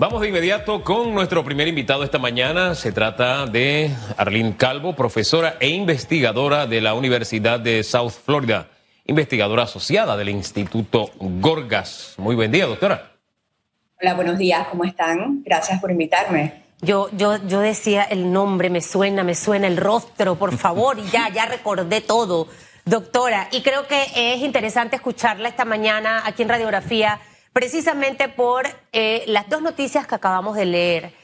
Vamos de inmediato con nuestro primer invitado esta mañana. Se trata de Arlene Calvo, profesora e investigadora de la Universidad de South Florida, investigadora asociada del Instituto Gorgas. Muy buen día, doctora. Hola, buenos días, ¿cómo están? Gracias por invitarme. Yo, yo, yo decía el nombre, me suena, me suena el rostro, por favor, y ya, ya recordé todo, doctora. Y creo que es interesante escucharla esta mañana aquí en Radiografía precisamente por eh, las dos noticias que acabamos de leer.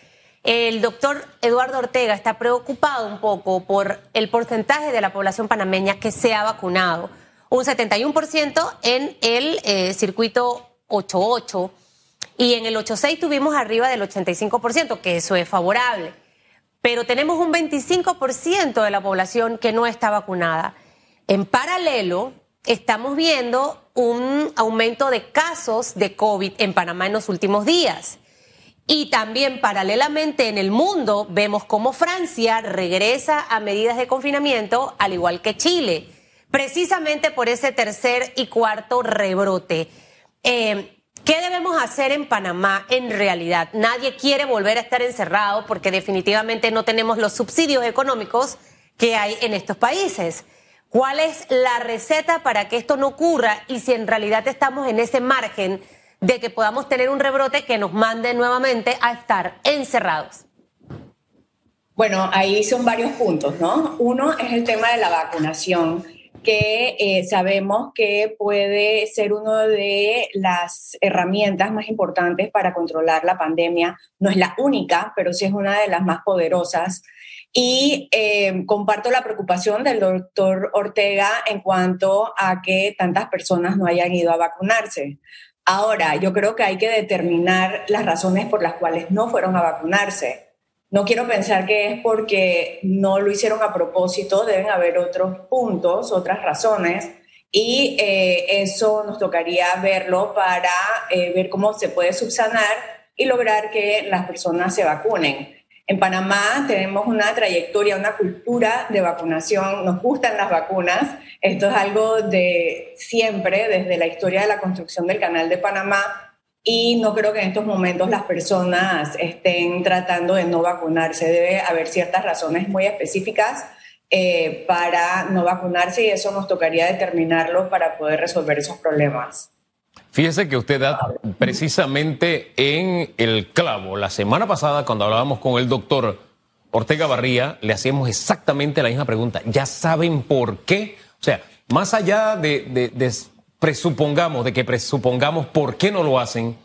El doctor Eduardo Ortega está preocupado un poco por el porcentaje de la población panameña que se ha vacunado. Un 71% en el eh, circuito 88 y en el 86 tuvimos arriba del 85%, que eso es favorable. Pero tenemos un 25% de la población que no está vacunada. En paralelo, estamos viendo un aumento de casos de COVID en Panamá en los últimos días. Y también paralelamente en el mundo vemos cómo Francia regresa a medidas de confinamiento, al igual que Chile, precisamente por ese tercer y cuarto rebrote. Eh, ¿Qué debemos hacer en Panamá en realidad? Nadie quiere volver a estar encerrado porque definitivamente no tenemos los subsidios económicos que hay en estos países. ¿Cuál es la receta para que esto no ocurra y si en realidad estamos en ese margen de que podamos tener un rebrote que nos mande nuevamente a estar encerrados? Bueno, ahí son varios puntos, ¿no? Uno es el tema de la vacunación, que eh, sabemos que puede ser una de las herramientas más importantes para controlar la pandemia. No es la única, pero sí es una de las más poderosas y eh, comparto la preocupación del doctor Ortega en cuanto a que tantas personas no hayan ido a vacunarse. Ahora, yo creo que hay que determinar las razones por las cuales no fueron a vacunarse. No quiero pensar que es porque no lo hicieron a propósito, deben haber otros puntos, otras razones, y eh, eso nos tocaría verlo para eh, ver cómo se puede subsanar y lograr que las personas se vacunen. En Panamá tenemos una trayectoria, una cultura de vacunación, nos gustan las vacunas, esto es algo de siempre, desde la historia de la construcción del Canal de Panamá, y no creo que en estos momentos las personas estén tratando de no vacunarse, debe haber ciertas razones muy específicas eh, para no vacunarse y eso nos tocaría determinarlo para poder resolver esos problemas. Fíjese que usted da precisamente en el clavo. La semana pasada, cuando hablábamos con el doctor Ortega Barría, le hacíamos exactamente la misma pregunta. ¿Ya saben por qué? O sea, más allá de, presupongamos, de que presupongamos por qué no lo hacen,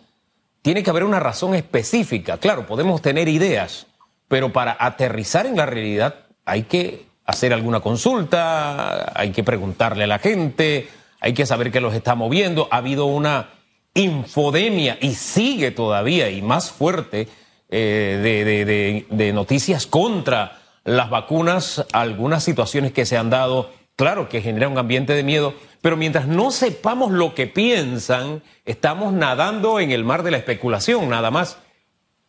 tiene que haber una razón específica. Claro, podemos tener ideas, pero para aterrizar en la realidad hay que hacer alguna consulta, hay que preguntarle a la gente hay que saber que los está moviendo. Ha habido una infodemia y sigue todavía y más fuerte eh, de, noticias contra las vacunas, algunas situaciones que se han dado, claro que generan un ambiente de miedo, pero mientras no sepamos lo que piensan, estamos nadando en el mar de la especulación, nada más,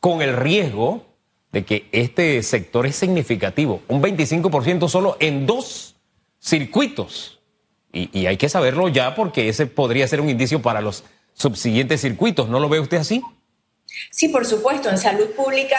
con el riesgo de que este sector es significativo, un 25% solo en dos circuitos y, hay que saberlo ya porque ese podría ser un indicio para los subsiguientes circuitos. ¿No lo ve usted así? Sí, por supuesto. En salud pública,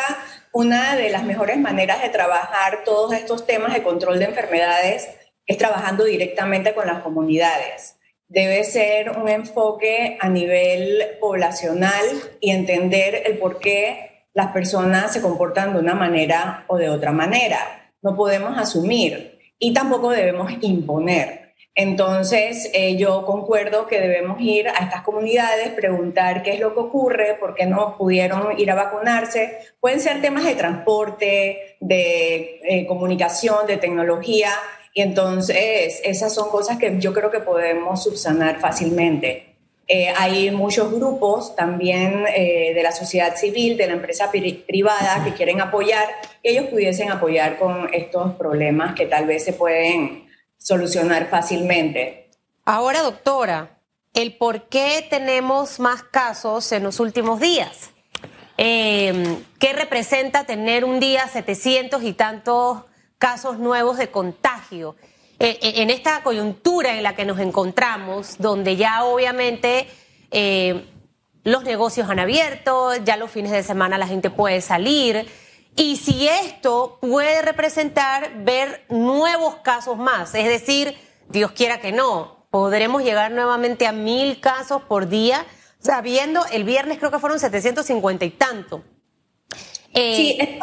una de las mejores maneras de trabajar todos estos temas de control de enfermedades es trabajando directamente con las comunidades. Debe ser un enfoque a nivel poblacional y entender el por qué las personas se comportan de una manera o de otra manera. No podemos asumir y tampoco debemos imponer. Entonces, eh, yo concuerdo que debemos ir a estas comunidades, preguntar qué es lo que ocurre, por qué no pudieron ir a vacunarse. Pueden ser temas de transporte, de eh, comunicación, de tecnología, y entonces esas son cosas que yo creo que podemos subsanar fácilmente. Eh, hay muchos grupos también de la sociedad civil, de la empresa privada que quieren apoyar, que ellos pudiesen apoyar con estos problemas que tal vez se pueden solucionar fácilmente. Ahora, doctora, el por qué tenemos más casos en los últimos días. Em, ¿Qué representa tener un día 700 y tantos casos nuevos de contagio? E, e, en esta coyuntura en la que nos encontramos, donde ya obviamente eh, los negocios han abierto, ya los fines de semana la gente puede salir. Y si esto puede representar ver nuevos casos más, es decir, Dios quiera que no, podremos llegar nuevamente a mil casos por día, sabiendo, el viernes creo que fueron 750 y tanto. Eh, sí,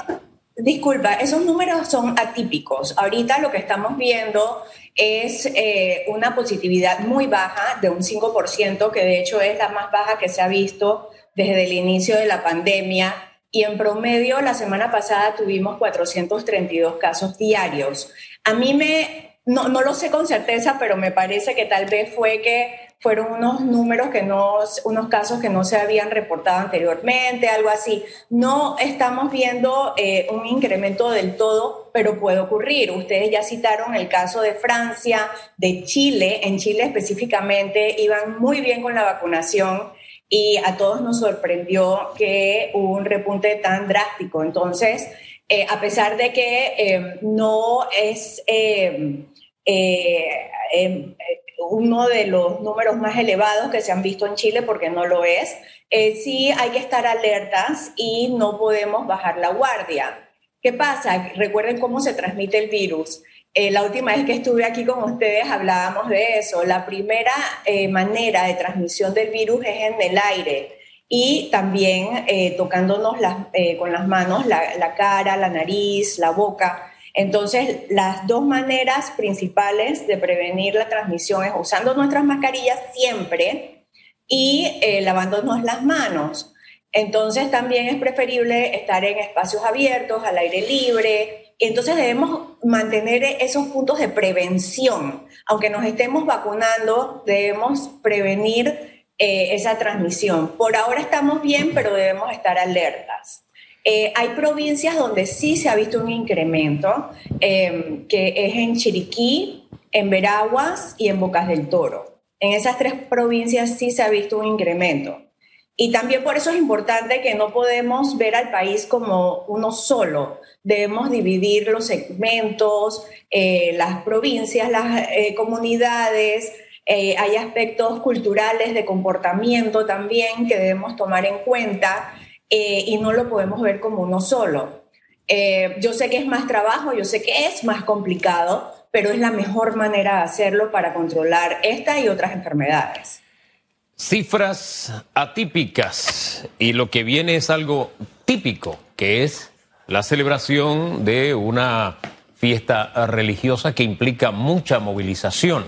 disculpa, esos números son atípicos. Ahorita lo que estamos viendo es eh, una positividad muy baja, de un 5%, que de hecho es la más baja que se ha visto desde el inicio de la pandemia. Y en promedio, la semana pasada tuvimos 432 casos diarios. A mí me, no, no lo sé con certeza, pero me parece que tal vez fue que fueron unos números que no, unos casos que no se habían reportado anteriormente, algo así. No estamos viendo eh, un incremento del todo, pero puede ocurrir. Ustedes ya citaron el caso de Francia, de Chile. En Chile específicamente iban muy bien con la vacunación y a todos nos sorprendió que hubo un repunte tan drástico. Entonces, eh, a pesar de que eh, no es uno de los números más elevados que se han visto en Chile, porque no lo es, eh, sí hay que estar alertas y no podemos bajar la guardia. ¿Qué pasa? Recuerden cómo se transmite el virus. Eh, la última vez que estuve aquí con ustedes hablábamos de eso. La primera eh, manera de transmisión del virus es en el aire y también tocándonos con las manos la cara, la nariz, la boca. Entonces, las dos maneras principales de prevenir la transmisión es usando nuestras mascarillas siempre y eh, lavándonos las manos. Entonces, también es preferible estar en espacios abiertos, al aire libre. Entonces, debemos mantener esos puntos de prevención. Aunque nos estemos vacunando, debemos prevenir eh, esa transmisión. Por ahora estamos bien, pero debemos estar alertas. Eh, hay provincias donde sí se ha visto un incremento, em, que es en Chiriquí, en Veraguas y en Bocas del Toro. En esas tres provincias sí se ha visto un incremento. Y también por eso es importante que no podemos ver al país como uno solo. Debemos dividir los segmentos, eh, las provincias, las eh, comunidades. hay aspectos culturales de comportamiento también que debemos tomar en cuenta eh, y no lo podemos ver como uno solo. Eh, yo sé que es más trabajo, yo sé que es más complicado, pero es la mejor manera de hacerlo para controlar esta y otras enfermedades. Cifras atípicas y lo que viene es algo típico, que es la celebración de una fiesta religiosa que implica mucha movilización.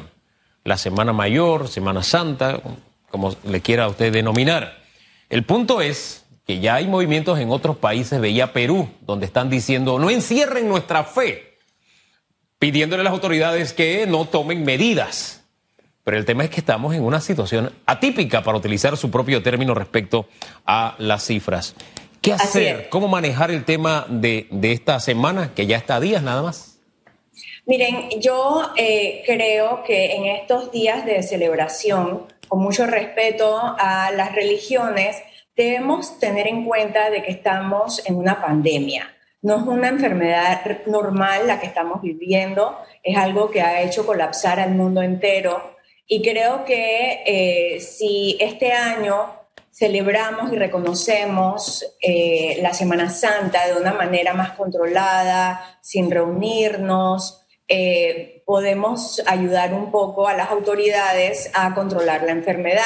La Semana Mayor, Semana Santa, como le quiera usted denominar. El punto es que ya hay movimientos en otros países, veía Perú, donde están diciendo no encierren nuestra fe, pidiéndole a las autoridades que no tomen medidas. Pero el tema es que estamos en una situación atípica para utilizar su propio término respecto a las cifras. ¿Qué hacer? ¿Cómo manejar el tema de, esta semana, que ya está a días nada más? Miren, yo eh, creo que en estos días de celebración, con mucho respeto a las religiones, debemos tener en cuenta de que estamos en una pandemia. No es una enfermedad normal la que estamos viviendo, es algo que ha hecho colapsar al mundo entero. Y creo que eh, si este año celebramos y reconocemos eh, la Semana Santa de una manera más controlada, sin reunirnos, eh, podemos ayudar un poco a las autoridades a controlar la enfermedad.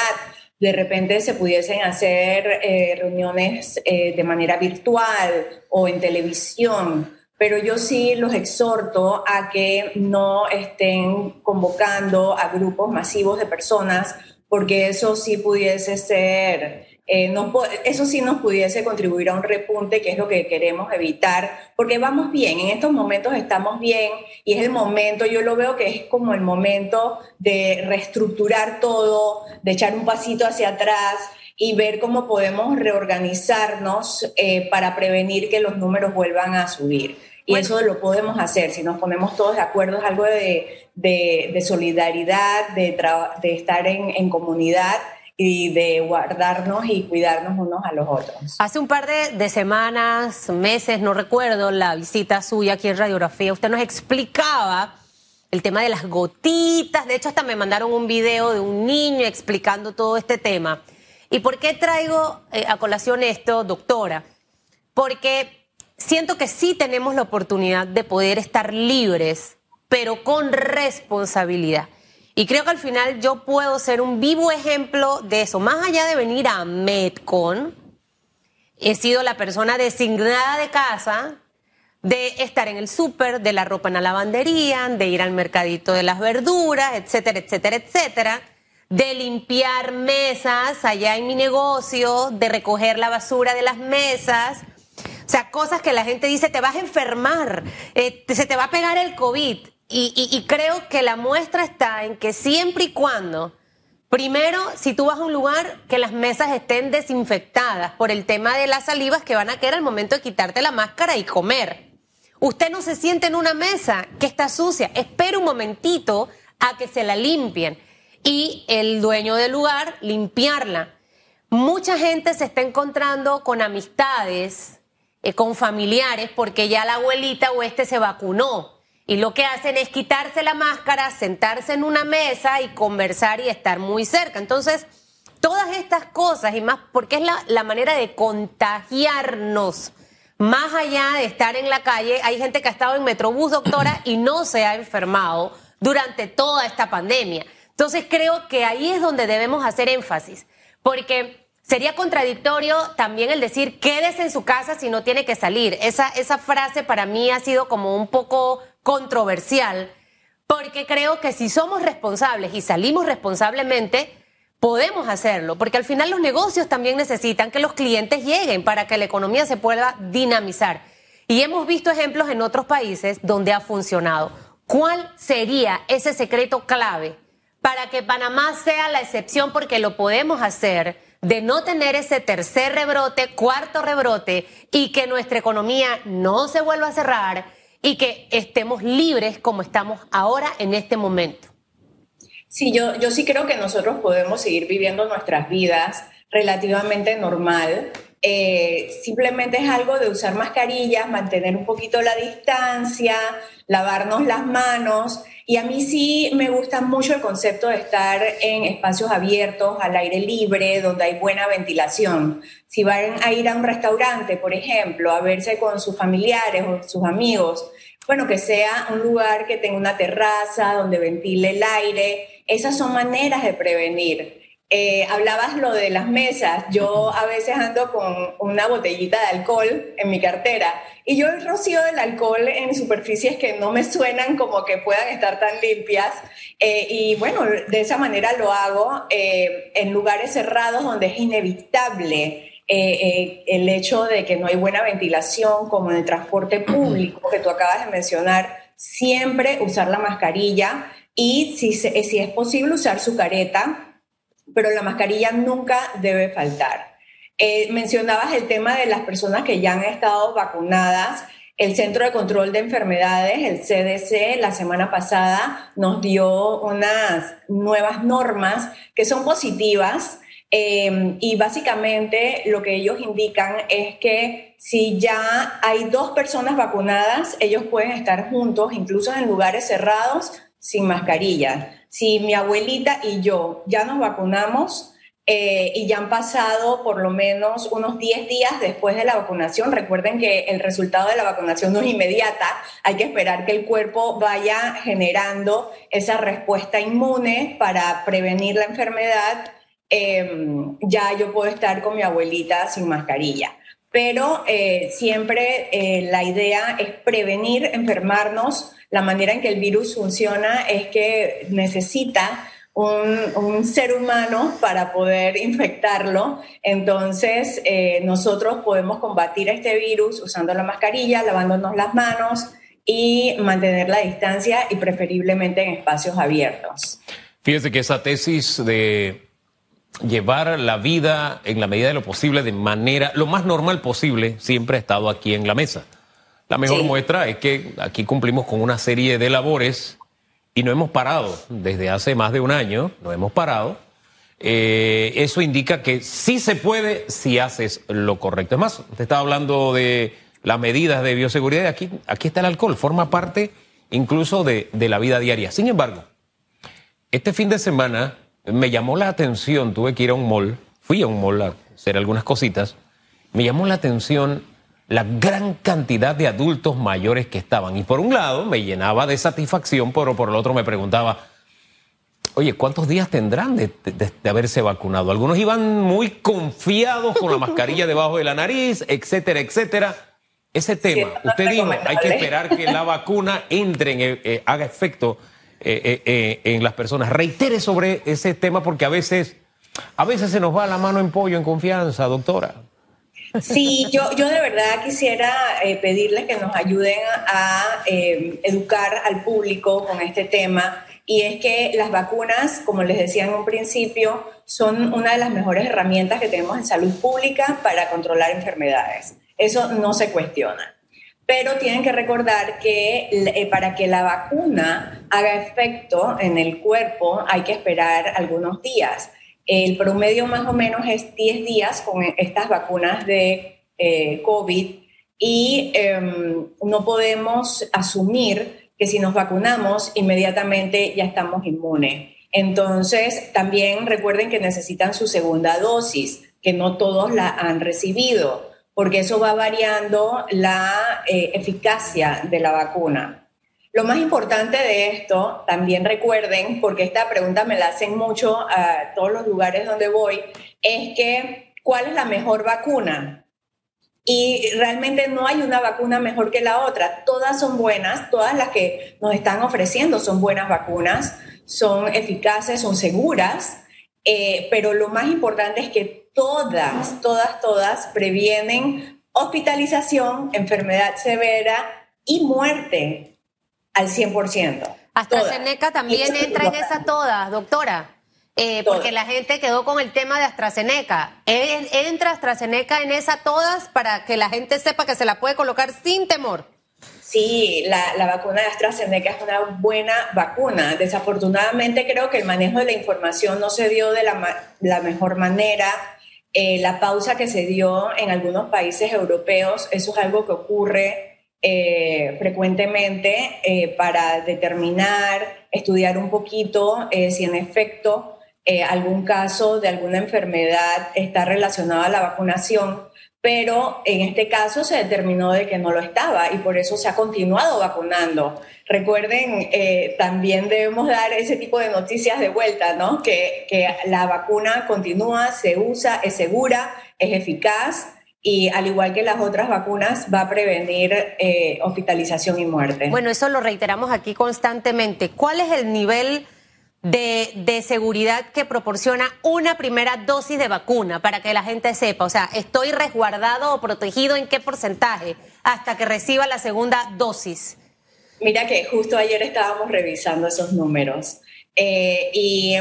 De repente se pudiesen hacer reuniones de manera virtual o en televisión, pero yo sí los exhorto a que no estén convocando a grupos masivos de personas, porque eso sí pudiese ser eh, eso sí nos pudiese contribuir a un repunte, que es lo que queremos evitar, porque vamos bien, en estos momentos estamos bien y es el momento, yo lo veo que es como el momento de reestructurar todo, de echar un pasito hacia atrás y ver cómo podemos reorganizarnos eh, para prevenir que los números vuelvan a subir. Y eso lo podemos hacer si nos ponemos todos de acuerdo, es algo de, de, solidaridad, de, de estar en, en comunidad y de guardarnos y cuidarnos unos a los otros. Hace un par de, semanas, meses, no recuerdo, la visita suya aquí en Radiografía, usted nos explicaba el tema de las gotitas, de hecho hasta me mandaron un video de un niño explicando todo este tema. ¿Y por qué traigo eh, a colación esto, doctora? Porque siento que sí tenemos la oportunidad de poder estar libres, pero con responsabilidad. Y creo que al final yo puedo ser un vivo ejemplo de eso. Más allá de venir a Metcon, he sido la persona designada de casa de estar en el súper, de la ropa en la lavandería, de ir al mercadito de las verduras, etcétera, etcétera, etcétera, de limpiar mesas allá en mi negocio, de recoger la basura de las mesas. O sea, cosas que la gente dice, te vas a enfermar, eh, se te va a pegar el COVID. y creo que la muestra está en que siempre y cuando Primero, si tú vas a un lugar, que las mesas estén desinfectadas por el tema de las salivas que van a caer al momento de quitarte la máscara y comer. Usted no se siente en una mesa que está sucia. Espera un momentito a que se la limpien y el dueño del lugar limpiarla. Mucha gente se está encontrando con amistades, eh, con familiares, porque ya la abuelita o este se vacunó. Y lo que hacen es quitarse la máscara, sentarse en una mesa y conversar y estar muy cerca. Entonces, todas estas cosas y más, porque es la, la manera de contagiarnos. Más allá de estar en la calle, hay gente que ha estado en Metrobús, doctora, y no se ha enfermado durante toda esta pandemia. Entonces creo que ahí es donde debemos hacer énfasis, porque sería contradictorio también el decir quédese en su casa si no tiene que salir. Esa, esa frase para mí ha sido como un poco controversial, porque creo que si somos responsables y salimos responsablemente, podemos hacerlo, porque al final los negocios también necesitan que los clientes lleguen para que la economía se pueda dinamizar. Y hemos visto ejemplos en otros países donde ha funcionado. ¿Cuál sería ese secreto clave para que Panamá sea la excepción porque lo podemos hacer? de no tener ese tercer rebrote, cuarto rebrote y que nuestra economía no se vuelva a cerrar y que estemos libres como estamos ahora en este momento. Sí, yo, yo sí creo que nosotros podemos seguir viviendo nuestras vidas relativamente normal. Eh, simplemente es algo de usar mascarillas, mantener un poquito la distancia, lavarnos las manos. Y a mí sí me gusta mucho el concepto de estar en espacios abiertos, al aire libre, donde hay buena ventilación. Si van a ir a un restaurante, por ejemplo, a verse con sus familiares o sus amigos, bueno, que sea un lugar que tenga una terraza, donde ventile el aire. Esas son maneras de prevenir. Eh, hablabas lo de las mesas. Yo a veces ando con una botellita de alcohol en mi cartera y yo rocío del alcohol en superficies que no me suenan como que puedan estar tan limpias. Eh, y bueno, de esa manera lo hago eh, en lugares cerrados donde es inevitable eh, el hecho de que no hay buena ventilación, como en el transporte público que tú acabas de mencionar, siempre usar la mascarilla y si, si es posible usar su careta, pero la mascarilla nunca debe faltar. Eh, mencionabas el tema de las personas que ya han estado vacunadas. El Centro de Control de Enfermedades, el CDC, la semana pasada nos dio unas nuevas normas que son positivas Em, y básicamente lo que ellos indican es que si ya hay dos personas vacunadas, ellos pueden estar juntos, incluso en lugares cerrados, sin mascarilla. Si mi abuelita y yo ya nos vacunamos eh, y ya han pasado por lo menos unos 10 días después de la vacunación, recuerden que el resultado de la vacunación no es inmediata, hay que esperar que el cuerpo vaya generando esa respuesta inmune para prevenir la enfermedad Em, ya yo puedo estar con mi abuelita sin mascarilla. Pero eh, siempre eh, la idea es prevenir enfermarnos. La manera en que el virus funciona es que necesita un, ser humano para poder infectarlo. Entonces, eh, nosotros podemos combatir este virus usando la mascarilla, lavándonos las manos y mantener la distancia y preferiblemente en espacios abiertos. Fíjese que esa tesis de llevar la vida en la medida de lo posible de manera lo más normal posible siempre ha estado aquí en la mesa. La mejor muestra es que aquí cumplimos con una serie de labores y no hemos parado desde hace más de un año, no hemos parado. Eh, eso indica que sí se puede si haces lo correcto. Es más, te estaba hablando de las medidas de bioseguridad y aquí, aquí está el alcohol, forma parte incluso de, de la vida diaria. Sin embargo, este fin de semana me llamó la atención, tuve que ir a un mall, fui a un mall a hacer algunas cositas, me llamó la atención la gran cantidad de adultos mayores que estaban. Y por un lado me llenaba de satisfacción, pero por el otro me preguntaba, oye, ¿cuántos días tendrán de, haberse vacunado? Algunos iban muy confiados con la mascarilla debajo de la nariz, etcétera, etcétera. Ese tema, usted dijo, hay que esperar que la vacuna entre, en, eh, eh, haga efecto eh, en las personas. Reitere sobre ese tema porque a veces, a veces se nos va la mano en pollo en confianza, doctora. Sí, yo, yo de verdad quisiera eh, pedirles que nos ayuden a eh, educar al público con este tema. Y es que las vacunas, como les decía en un principio, son una de las mejores herramientas que tenemos en salud pública para controlar enfermedades. Eso no se cuestiona. Pero tienen que recordar que eh, para que la vacuna haga efecto en el cuerpo hay que esperar algunos días. El promedio más o menos es 10 días con estas vacunas de eh, COVID y em, no podemos asumir que si nos vacunamos inmediatamente ya estamos inmunes. Entonces, también recuerden que necesitan su segunda dosis, que no todos la han recibido, porque eso va variando la eh, eficacia de la vacuna. Lo más importante de esto, también recuerden, porque esta pregunta me la hacen mucho a todos los lugares donde voy, es que ¿cuál es la mejor vacuna? Y realmente no hay una vacuna mejor que la otra. Todas son buenas, todas las que nos están ofreciendo son buenas vacunas, son eficaces, son seguras, eh, pero lo más importante es que todas, todas, todas previenen hospitalización, enfermedad severa y muerte al 100%. AstraZeneca también entra en esa todas, doctora. Eh, porque la gente quedó con el tema de AstraZeneca. ¿Entra AstraZeneca en esa todas para que la gente sepa que se la puede colocar sin temor? Sí, la, vacuna de AstraZeneca es una buena vacuna. Desafortunadamente creo que el manejo de la información no se dio de la, mejor manera. Eh, la pausa que se dio en algunos países europeos, eso es algo que ocurre eh, frecuentemente eh, para determinar, estudiar un poquito eh, si en efecto algún caso de alguna enfermedad está relacionado a la vacunación, pero en este caso se determinó de que no lo estaba y por eso se ha continuado vacunando. Recuerden, también debemos dar ese tipo de noticias de vuelta, ¿no? Que, que la vacuna continúa, se usa, es segura, es eficaz y al igual que las otras vacunas va a prevenir eh, hospitalización y muerte. Bueno, eso lo reiteramos aquí constantemente. ¿Cuál es el nivel de, de, seguridad que proporciona una primera dosis de vacuna para que la gente sepa? O sea, ¿estoy resguardado o protegido en qué porcentaje hasta que reciba la segunda dosis? Mira que justo ayer estábamos revisando esos números eh, y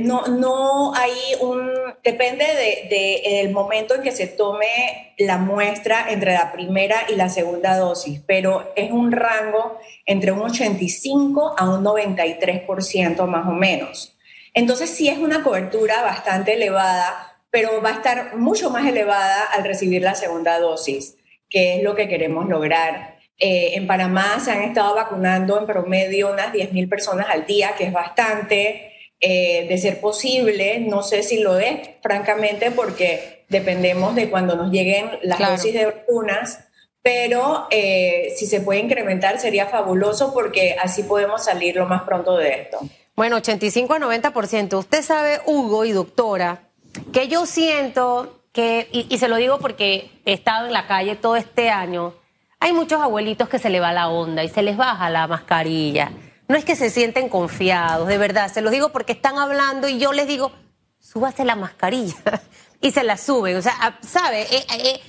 no, no hay un, depende del de, momento en que se tome la muestra entre la primera y la segunda dosis, pero es un rango entre un 85 a un 93% más o menos. Entonces sí es una cobertura bastante elevada, pero va a estar mucho más elevada al recibir la segunda dosis, que es lo que queremos lograr. Eh, en Panamá se han estado vacunando en promedio unas 10.000 personas al día, que es bastante. Eh, de ser posible, no sé si lo es, francamente, porque dependemos de cuando nos lleguen las dosis de vacunas, pero eh, si se puede incrementar sería fabuloso porque así podemos salir lo más pronto de esto. Bueno, 85 a 90%. Usted sabe, Hugo y doctora, que yo siento que, y, y se lo digo porque he estado en la calle todo este año, hay muchos abuelitos que se le va la onda y se les baja la mascarilla no es que se sienten confiados, de verdad, se los digo porque están hablando y yo les digo, súbase la mascarilla y se la suben. O sea, ¿sabe? Eh, eh,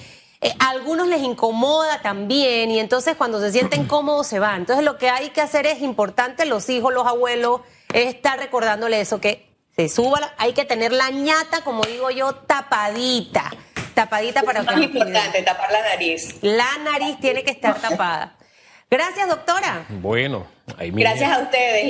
eh, a algunos les incomoda también y entonces cuando se sienten cómodos se van. Entonces lo que hay que hacer es importante, los hijos, los abuelos, es estar recordándole eso, que se suba, hay que tener la ñata, como digo yo, tapadita. Tapadita para es que... Es importante, tapar la nariz. La nariz tiene que estar tapada. Gracias, doctora. Bueno, ahí Gracias a ustedes.